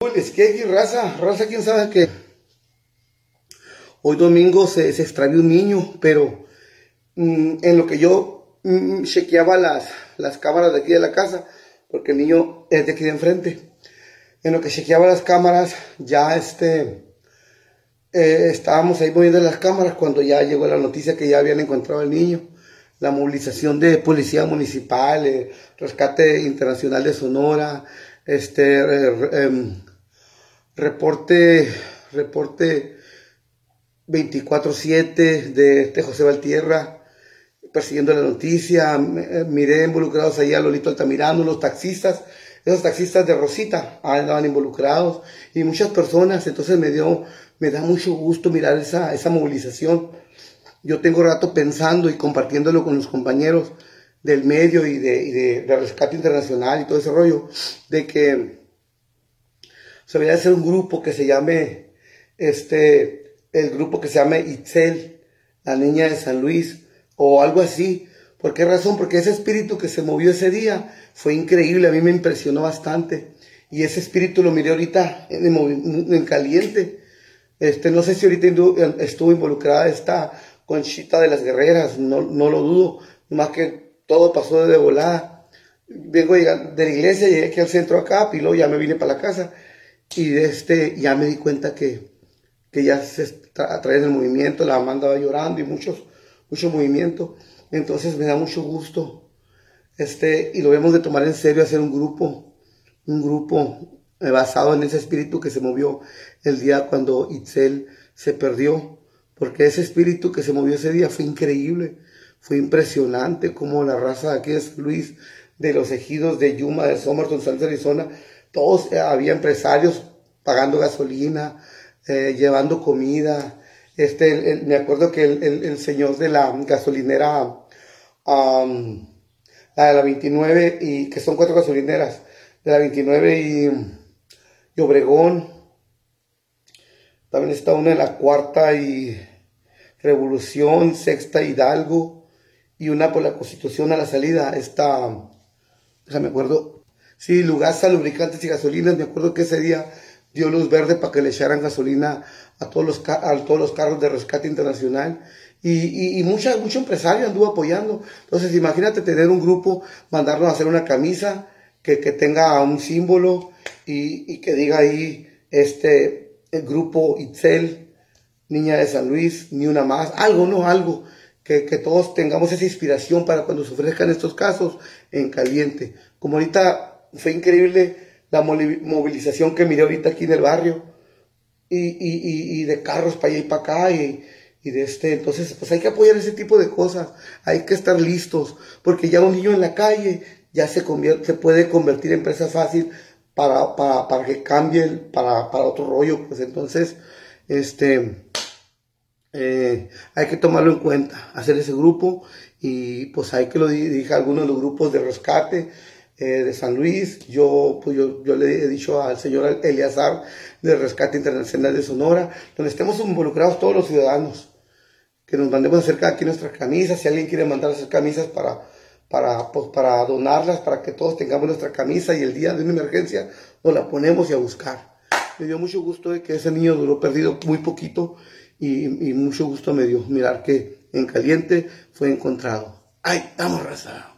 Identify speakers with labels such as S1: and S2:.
S1: Es que aquí raza, raza, quién sabe que hoy domingo se, se extravió un niño, pero mm, en lo que yo mm, chequeaba las, las cámaras de aquí de la casa, porque el niño es de aquí de enfrente, en lo que chequeaba las cámaras, ya este, eh, estábamos ahí moviendo las cámaras cuando ya llegó la noticia que ya habían encontrado al niño. La movilización de policía municipal, eh, rescate internacional de Sonora, este, em, reporte, reporte 24-7 de este José Valtierra, persiguiendo la noticia, eh, miré involucrados ahí a Lolito Altamirano, los taxistas, esos taxistas de Rosita andaban involucrados y muchas personas, entonces me dio, me da mucho gusto mirar esa, esa movilización. Yo tengo rato pensando y compartiéndolo con los compañeros del medio y y de, de rescate internacional y todo ese rollo, de que se debería hacer un grupo que se llame, este, el grupo que se llame Itzel, la niña de San Luis, o algo así. ¿Por qué razón? Porque ese espíritu que se movió ese día fue increíble, a mí me impresionó bastante. Y ese espíritu lo miré ahorita en, en caliente. Este, no sé si ahorita estuvo involucrada esta conchita de las guerreras, no, no lo dudo, más que todo pasó de volada. Vengo de la iglesia, llegué aquí al centro acá, y luego ya me vine para la casa y este, ya me di cuenta que, que ya se a través del movimiento, la mamá andaba llorando y muchos, mucho movimiento. Entonces me da mucho gusto. Este, y lo debemos de tomar en serio, hacer un grupo, un grupo eh, basado en ese espíritu que se movió el día cuando Itzel se perdió. Porque ese espíritu que se movió ese día fue increíble, fue impresionante como la raza de aquí de San Luis, de los ejidos de Yuma, de Somerton, San Arizona, todos, eh, había empresarios pagando gasolina, eh, llevando comida. Este, me acuerdo que el, señor de la gasolinera, la de la 29, y que son cuatro gasolineras, de la 29 y, Obregón, también está una en la cuarta y Revolución, sexta Hidalgo, y una por la Constitución a la salida, está, o me acuerdo, Sí, Lugasa, lubricantes y gasolinas. Me acuerdo que ese día dio luz verde para que le echaran gasolina a todos los, a todos los carros de rescate internacional. Y, y, mucha, mucho empresario anduvo apoyando. Entonces, imagínate tener un grupo, mandarnos a hacer una camisa que, que tenga un símbolo y, y, que diga ahí, este, el grupo Itzel, Niña de San Luis, ni una más, algo, no, algo, que, que todos tengamos esa inspiración para cuando se ofrezcan estos casos en caliente. Como ahorita fue increíble la movilización que miré ahorita aquí en el barrio. Y, y, y, de carros para allá y para acá. Y, y, de este, entonces, pues hay que apoyar ese tipo de cosas. Hay que estar listos. Porque ya un niño en la calle ya se, convierte, puede convertir en presa fácil para, para, para que cambie para, para otro rollo. Pues entonces, este, eh, hay que tomarlo en cuenta, hacer ese grupo. Y pues hay que lo dije a algunos de los grupos de rescate eh, de San Luis. Yo, pues yo, yo, le he dicho al señor Eliazar del Rescate Internacional de Sonora, donde estemos involucrados todos los ciudadanos, que nos mandemos a hacer cada quien nuestras camisas. Si alguien quiere mandar hacer camisas para, para, pues, para donarlas, para que todos tengamos nuestra camisa y el día de una emergencia nos la ponemos y a buscar. Me dio mucho gusto de que ese niño duró perdido muy poquito y, y mucho gusto me dio mirar que en caliente fue encontrado. ¡Ay, vamos, raza!